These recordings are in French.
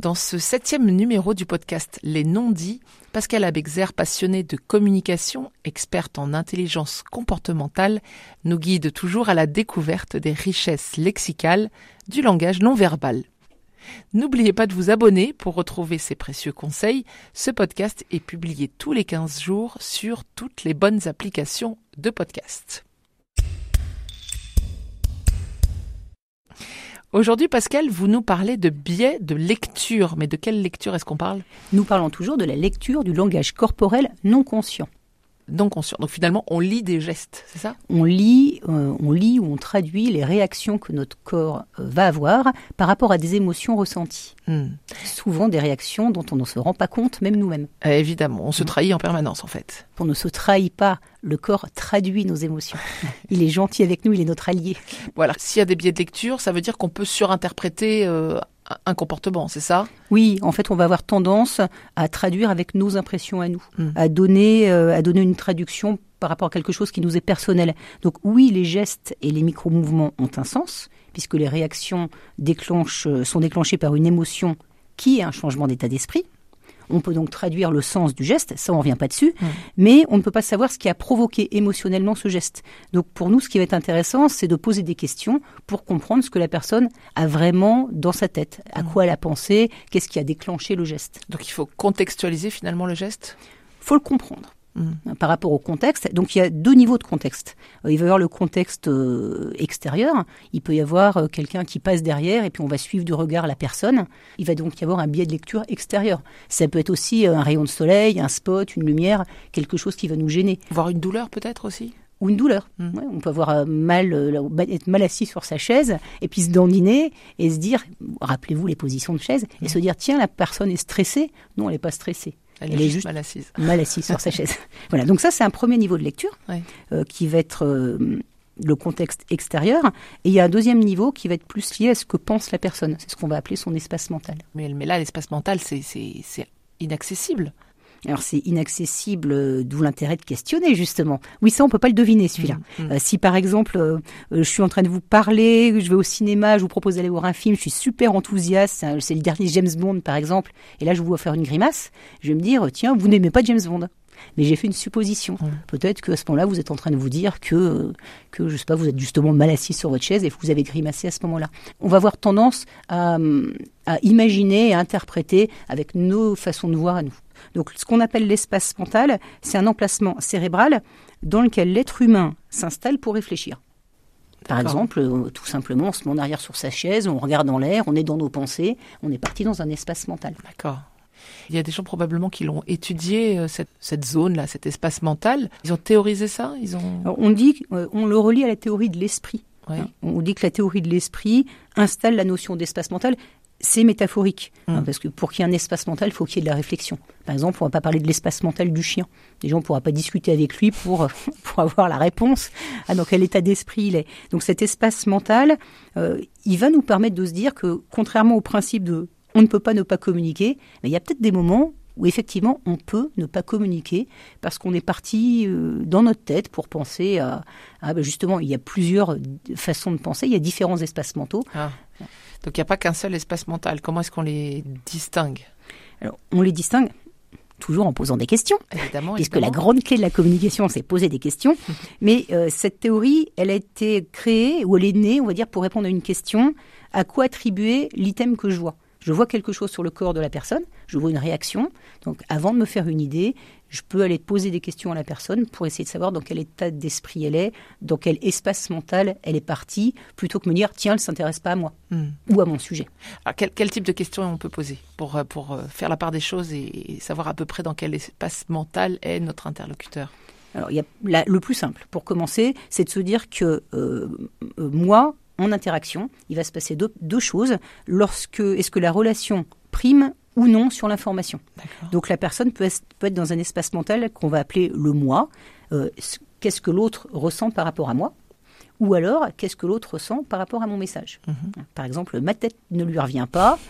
Dans ce septième numéro du podcast Les non-dits, Pascal Abexer, passionné de communication, experte en intelligence comportementale, nous guide toujours à la découverte des richesses lexicales du langage non verbal. N'oubliez pas de vous abonner pour retrouver ces précieux conseils. Ce podcast est publié tous les 15 jours sur toutes les bonnes applications de podcast. Aujourd'hui, Pascal, vous nous parlez de biais de lecture. Mais de quelle lecture est-ce qu'on parle? Nous parlons toujours de la lecture du langage corporel non conscient non conscient. Donc finalement, on lit des gestes, c'est ça? On lit, euh, on lit ou on traduit les réactions que notre corps euh, va avoir par rapport à des émotions ressenties. Hmm. Souvent des réactions dont on ne se rend pas compte, même nous-mêmes. Euh, évidemment, on se trahit en permanence en fait. On ne se trahit pas. Le corps traduit nos émotions. il est gentil avec nous, il est notre allié. Voilà. S'il y a des biais de lecture, ça veut dire qu'on peut surinterpréter un comportement, c'est ça? Oui, en fait, on va avoir tendance à traduire avec nos impressions à nous, hmm. à donner, euh, à donner une traduction par rapport à quelque chose qui nous est personnel. Donc oui, les gestes et les micro-mouvements ont un sens, puisque les réactions déclenchent, sont déclenchées par une émotion qui est un changement d'état d'esprit. On peut donc traduire le sens du geste, ça on ne revient pas dessus, mmh. mais on ne peut pas savoir ce qui a provoqué émotionnellement ce geste. Donc pour nous, ce qui va être intéressant, c'est de poser des questions pour comprendre ce que la personne a vraiment dans sa tête, à mmh. quoi elle a pensé, qu'est-ce qui a déclenché le geste. Donc il faut contextualiser finalement le geste? Faut le comprendre. Mm. par rapport au contexte. Donc il y a deux niveaux de contexte. Euh, il va y avoir le contexte euh, extérieur, il peut y avoir euh, quelqu'un qui passe derrière et puis on va suivre du regard la personne. Il va donc y avoir un biais de lecture extérieur. Ça peut être aussi un rayon de soleil, un spot, une lumière, quelque chose qui va nous gêner. Voir une douleur peut-être aussi? Ou une douleur. Mm. on peut avoir mal, être mal assis sur sa chaise et puis se dandiner et se dire, rappelez-vous les positions de chaise, et mm. se dire, tiens, la personne est stressée. Non, elle n'est pas stressée. Elle, est, juste mal assise. Mal assise sur sa chaise. Voilà, donc ça c'est un premier niveau de lecture euh, qui va être euh, le contexte extérieur. Et il y a un deuxième niveau qui va être plus lié à ce que pense la personne. C'est ce qu'on va appeler son espace mental. Mais, mais là, l'espace mental, c'est inaccessible. Alors c'est inaccessible, euh, d'où l'intérêt de questionner justement. Oui, ça on peut pas le deviner celui-là. Mm, mm. Euh, si par exemple euh, je suis en train de vous parler, je vais au cinéma, je vous propose d'aller voir un film, je suis super enthousiaste, c'est le dernier James Bond par exemple, et là je vous vois faire une grimace, je vais me dire tiens vous n'aimez pas James Bond. Mais j'ai fait une supposition. Peut-être qu'à ce moment-là, vous êtes en train de vous dire que, que, je sais pas, vous êtes justement mal assis sur votre chaise et que vous avez grimacé à ce moment-là. On va avoir tendance à, à imaginer et à interpréter avec nos façons de voir à nous. Donc ce qu'on appelle l'espace mental, c'est un emplacement cérébral dans lequel l'être humain s'installe pour réfléchir. Par exemple, euh, tout simplement, on se met en arrière sur sa chaise, on regarde dans l'air, on est dans nos pensées, on est parti dans un espace mental. D'accord. Il y a des gens probablement qui l'ont étudié, euh, cette, zone-là, cet espace mental. Ils ont théorisé ça Ils ont... on dit, euh, on le relie à la théorie de l'esprit. Hein, on dit que la théorie de l'esprit installe la notion d'espace mental c'est métaphorique. Hein, mm. parce que pour qu'il y ait un espace mental, il faut qu'il y ait de la réflexion. Par exemple, on ne va pas parler de l'espace mental du chien. Les gens ne pourront pas discuter avec lui pour, pour avoir la réponse à dans quel état d'esprit il est. Donc cet espace mental, euh, il va nous permettre de se dire que, contrairement au principe de on ne peut pas ne pas communiquer, mais il y a peut-être des moments où effectivement on peut ne pas communiquer parce qu'on est parti euh, dans notre tête pour penser à, ben justement il y a plusieurs façons de penser, il y a différents espaces mentaux. Ah. Donc il n'y a pas qu'un seul espace mental. Comment est-ce qu'on les distingue? Alors on les distingue toujours en posant des questions, évidemment, puisque la grande clé de la communication, c'est poser des questions. Mais euh, cette théorie, elle a été créée, ou elle est née, on va dire, pour répondre à une question, à quoi attribuer l'item que je vois? Je vois quelque chose sur le corps de la personne, je vois une réaction. Donc avant de me faire une idée, je peux aller poser des questions à la personne pour essayer de savoir dans quel état d'esprit elle est, dans quel espace mental elle est partie, plutôt que me dire tiens, elle ne s'intéresse pas à moi hmm. ou à mon sujet. Alors, quel, type de questions on peut poser pour, euh, pour euh, faire la part des choses et, savoir à peu près dans quel espace mental est notre interlocuteur? Alors, il y a le plus simple, pour commencer, c'est de se dire que euh, moi, en interaction, il va se passer deux, choses. Lorsque est-ce que la relation prime ou non sur l'information. Donc la personne peut être, peut être, dans un espace mental qu'on va appeler le moi. Euh, qu'est-ce que l'autre ressent par rapport à moi? Ou alors qu'est-ce que l'autre ressent par rapport à mon message. Mhm. Par exemple, ma tête ne lui revient pas.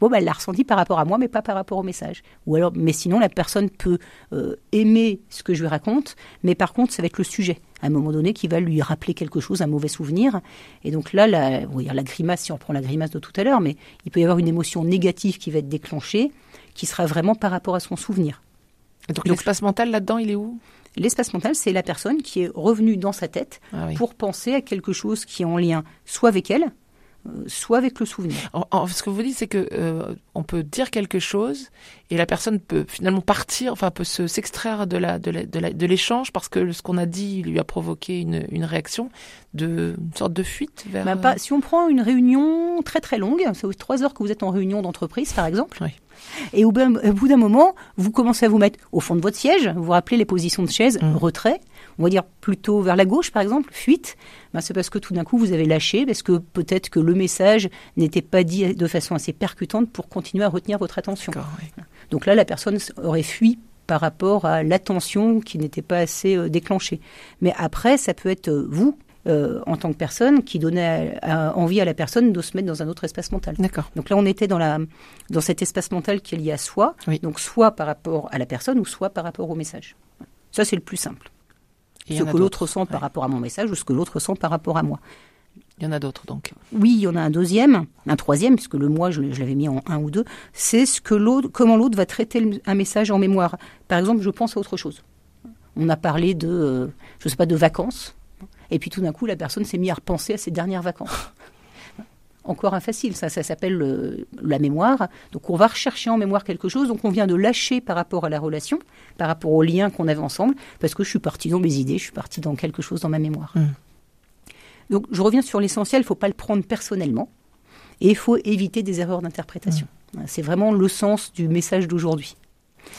Bon, ben, elle l'a ressenti par rapport à moi, mais pas par rapport au message. Ou alors, mais sinon, la personne peut euh, aimer ce que je lui raconte, mais par contre, ça va être le sujet, à un moment donné, qui va lui rappeler quelque chose, un mauvais souvenir. Et donc là, la, on va dire la grimace, si on prend la grimace de tout à l'heure, mais il peut y avoir une émotion négative qui va être déclenchée, qui sera vraiment par rapport à son souvenir. Donc, Donc- l'espace mental là-dedans, il est où? L'espace mental, c'est la personne qui est revenue dans sa tête Ah oui. pour penser à quelque chose qui est en lien soit avec elle, euh, soit avec le souvenir. En- en- ce que vous dites, c'est que euh, on peut dire quelque chose et la personne peut finalement partir, enfin peut se s'extraire de la de l'échange parce que ce qu'on a dit lui a provoqué une, une réaction de une sorte de fuite vers. Bah, pas- si on prend une réunion très très longue, c'est trois heures que vous êtes en réunion d'entreprise par exemple, Oui. Et au, bout- d'un moment, vous commencez à vous mettre au fond de votre siège, vous vous rappelez les positions de chaise, Mm. retrait, on va dire plutôt vers la gauche par exemple, fuite, bah, c'est parce que tout d'un coup vous avez lâché, parce que peut-être que le message n'était pas dit de façon assez percutante pour continuer à retenir votre attention. Oui. Donc là, la personne aurait fui par rapport à l'attention qui n'était pas assez euh, déclenchée. Mais après, ça peut être euh, vous, euh, en tant que personne, qui donnait à- à- envie à la personne de se mettre dans un autre espace mental. D'accord. Donc là, on était dans, la, dans cet espace mental qui est lié à soi, Oui. donc soit par rapport à la personne ou soit par rapport au message. Ça, c'est le plus simple. Et Ce que l'autre ressent par Ouais. rapport à mon message ou ce que l'autre ressent par rapport à moi. Il y en a d'autres donc. Oui, il y en a un deuxième, un troisième, puisque le moi, je, l'avais mis en un ou deux. C'est ce que l'autre, comment l'autre va traiter un message en mémoire. Par exemple, je pense à autre chose. On a parlé de, euh, je sais pas, de vacances. Et puis tout d'un coup, la personne s'est mise à repenser à ses dernières vacances. Encore un facile, ça, ça s'appelle euh, la mémoire. Donc on va rechercher en mémoire quelque chose. Donc on vient de lâcher par rapport à la relation, par rapport au lien qu'on avait ensemble, parce que je suis partie dans mes idées, je suis partie dans quelque chose dans ma mémoire. Mm. Donc je reviens sur l'essentiel, il ne faut pas le prendre personnellement et il faut éviter des erreurs d'interprétation. C'est vraiment le sens du message d'aujourd'hui.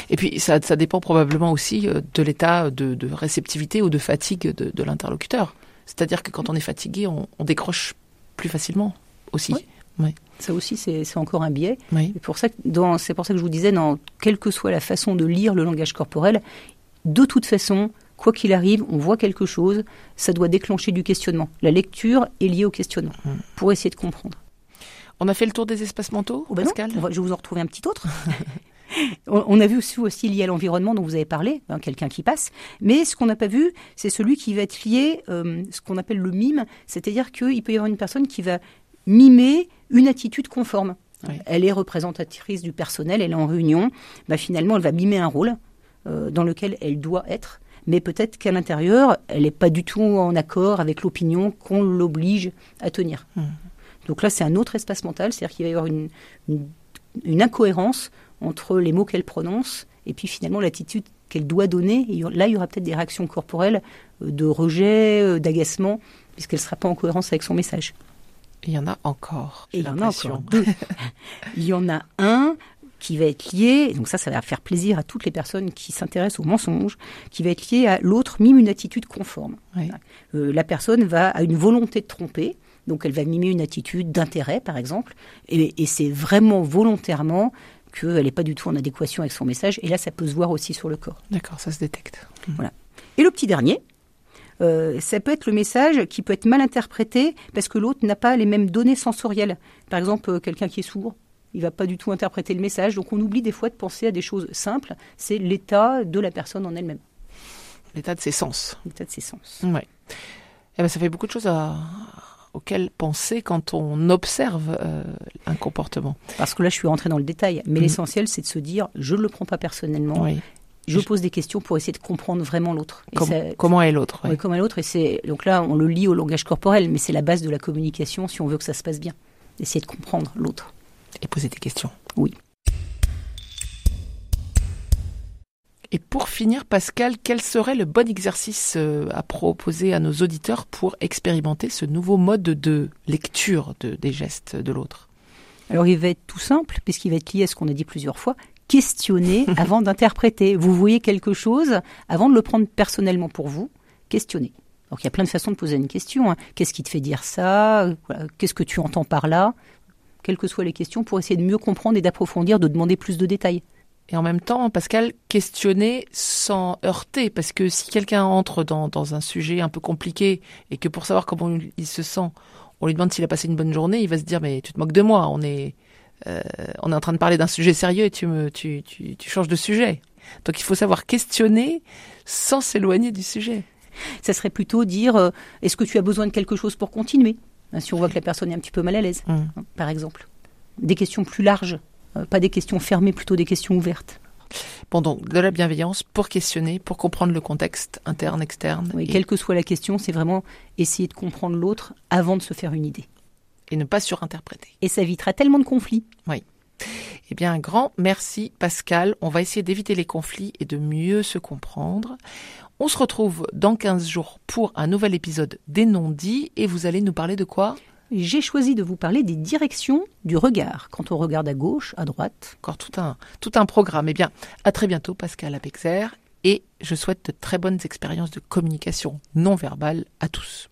Et puis ça, ça dépend probablement aussi euh, de l'état de, de réceptivité ou de fatigue de, de l'interlocuteur. C'est-à-dire que quand on est fatigué, on, on décroche plus facilement aussi. Oui. Ça aussi, c'est encore un biais. Oui. C'est pour, ça que dans- pour ça que je vous disais, dans, quelle que soit la façon de lire le langage corporel, de toute façon, quoi qu'il arrive, on voit quelque chose, ça doit déclencher du questionnement. La lecture est liée au questionnement, Mm. pour essayer de comprendre. On a fait le tour des espaces mentaux, Oh ben Pascal va- je vais vous en retrouver un petit autre. on, on a vu aussi, aussi lié à l'environnement dont vous avez parlé, hein, quelqu'un qui passe. Mais ce qu'on n'a pas vu, c'est celui qui va être lié, euh, ce qu'on appelle le mime, c'est-à-dire qu'il peut y avoir une personne qui va mimer une attitude conforme. Oui. Elle est représentatrice du personnel, elle est en réunion. Bah, finalement, elle va mimer un rôle euh, dans lequel elle doit être. Mais peut-être qu'à l'intérieur, elle n'est pas du tout en accord avec l'opinion qu'on l'oblige à tenir. Hmm. Donc là, c'est un autre espace mental, c'est-à-dire qu'il va y avoir une, une, une incohérence entre les mots qu'elle prononce et puis finalement l'attitude qu'elle doit donner. Et là, il y aura peut-être des réactions corporelles euh, de rejet, euh, d'agacement, puisqu'elle ne sera pas en cohérence avec son message. Il y en a encore. Et il y en a encore deux. il y en a un qui va être lié, donc ça, ça va faire plaisir à toutes les personnes qui s'intéressent aux mensonges, qui va être lié à l'autre mime une attitude conforme. Oui. Euh, la personne va à une volonté de tromper, donc elle va mimer une attitude d'intérêt, par exemple, et, et c'est vraiment volontairement qu'elle n'est pas du tout en adéquation avec son message, et là, ça peut se voir aussi sur le corps. D'accord, ça se détecte. Et le petit dernier, euh, ça peut être le message qui peut être mal interprété parce que l'autre n'a pas les mêmes données sensorielles. Par exemple, euh, quelqu'un qui est sourd, il va pas du tout interpréter le message. Donc on oublie des fois de penser à des choses simples. C'est l'état de la personne en elle-même, L'état de ses sens. l'état de ses sens. Ouais. Eh ben, ça fait beaucoup de choses à, auxquelles penser quand on observe euh, un comportement. Parce que là, je suis rentrée dans le détail. Mais Mhm. l'essentiel, c'est de se dire, je ne le prends pas personnellement. Oui. Je pose des questions pour essayer de comprendre vraiment l'autre. Com- comment est l'autre ouais. Oui, comme à l'autre. Et c'est donc là, on le lit au langage corporel, mais c'est la base de la communication si on veut que ça se passe bien. Essayer de comprendre l'autre. Et poser des questions. Oui. Et pour finir, Pascal, quel serait le bon exercice euh, à proposer à nos auditeurs pour expérimenter ce nouveau mode de lecture de- des gestes de l'autre? Alors il va être tout simple, puisqu'il va être lié à ce qu'on a dit plusieurs fois, questionner avant d'interpréter. Vous voyez quelque chose, avant de le prendre personnellement pour vous, questionnez. Donc il y a plein de façons de poser une question. hein. Qu'est-ce qui te fait dire ça? Qu'est-ce que tu entends par là? Quelles que soient les questions, pour essayer de mieux comprendre et d'approfondir, de demander plus de détails. Et en même temps, Pascal, questionner sans heurter, parce que si quelqu'un entre dans, dans, un sujet un peu compliqué et que pour savoir comment il se sent, on lui demande s'il a passé une bonne journée, il va se dire mais tu te moques de moi, on est euh, on est en train de parler d'un sujet sérieux et tu me tu, tu, tu changes de sujet. Donc il faut savoir questionner sans s'éloigner du sujet. Ça serait plutôt dire euh, est-ce que tu as besoin de quelque chose pour continuer? Hein, Si on voit que la personne est un petit peu mal à l'aise, mmh. par exemple. Des questions plus larges pas des questions fermées, plutôt des questions ouvertes. Bon, donc de la bienveillance pour questionner, pour comprendre le contexte interne, externe. Oui, quelle que soit la question, c'est vraiment essayer de comprendre l'autre avant de se faire une idée. Et ne pas surinterpréter. Et ça évitera tellement de conflits. Oui. Eh bien, un grand merci Pascal. On va essayer d'éviter les conflits et de mieux se comprendre. On se retrouve dans 15 jours pour un nouvel épisode des non-dits et vous allez nous parler de quoi? J'ai choisi de vous parler des directions du regard. Quand on regarde à gauche, à droite. Encore tout un, tout un programme. Eh bien, à très bientôt, Pascal Apexer. Et je souhaite de très bonnes expériences de communication non verbale à tous.